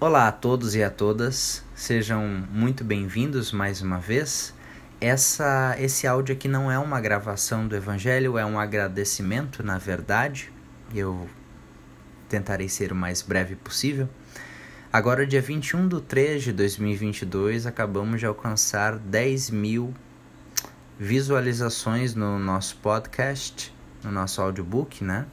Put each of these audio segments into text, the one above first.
Olá a todos e a todas, sejam muito bem-vindos mais uma vez. Essa, esse áudio aqui não é uma gravação do Evangelho, é um agradecimento, na verdade. Eu tentarei ser o mais breve possível. Agora, dia 21 de 3 de 2022, acabamos de alcançar 10 mil visualizações no nosso podcast, no nosso audiobook, né?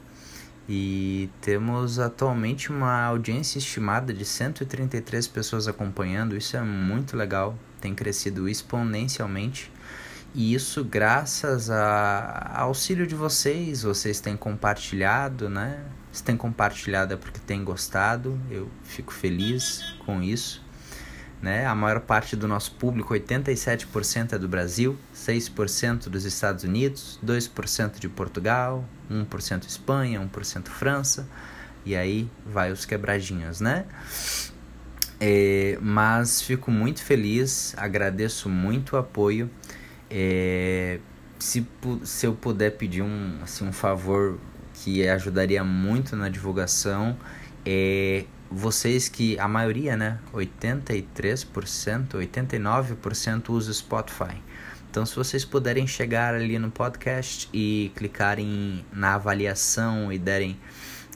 E temos atualmente uma audiência estimada de 133 pessoas acompanhando. Isso é muito legal, tem crescido exponencialmente. E isso graças ao auxílio de vocês, vocês têm compartilhado, né? Se tem compartilhado é porque tem gostado, eu fico feliz com isso. Né? A maior parte do nosso público, 87% é do Brasil, 6% dos Estados Unidos, 2% de Portugal, 1% Espanha, 1% França, e aí vai os quebradinhos, né? É, mas fico muito feliz, agradeço muito o apoio. É, se, se eu puder pedir um, assim, um favor que ajudaria muito na divulgação, é vocês que a maioria, né, 83%, 89% usa Spotify. Então, se vocês puderem chegar ali no podcast e clicarem na avaliação e derem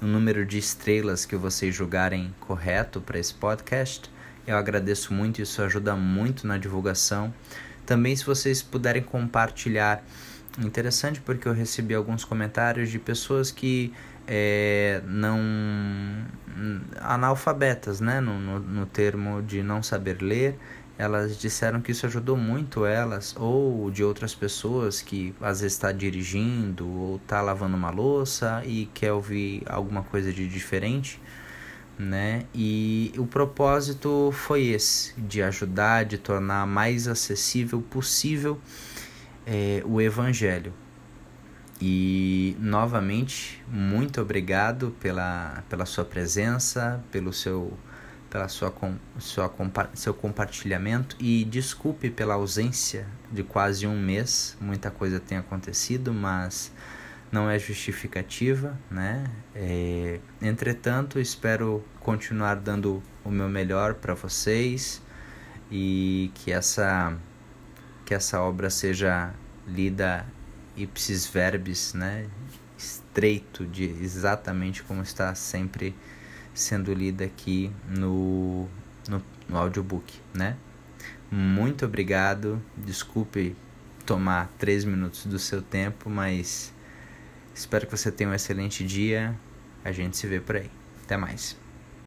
o número de estrelas que vocês julgarem correto para esse podcast, eu agradeço muito, isso ajuda muito na divulgação. Também, se vocês puderem compartilhar, interessante porque eu recebi alguns comentários de pessoas que é, não analfabetas, né, no, no, no termo de não saber ler, elas disseram que isso ajudou muito elas ou de outras pessoas que às vezes está dirigindo ou está lavando uma louça e quer ouvir alguma coisa de diferente, né? E o propósito foi esse, de ajudar, de tornar mais acessível possível é, o Evangelho. E novamente, muito obrigado pela, pela sua presença, pelo seu, pela sua, sua, seu compartilhamento e desculpe pela ausência de quase um mês. Muita coisa tem acontecido, mas não é justificativa, né? É, entretanto, espero continuar dando o meu melhor para vocês e que essa que essa obra seja lida ipsis verbis, né? Estreito de exatamente como está sempre sendo lida aqui no, no, no audiobook, né? Muito obrigado. Desculpe tomar três minutos do seu tempo, mas espero que você tenha um excelente dia. A gente se vê por aí. Até mais.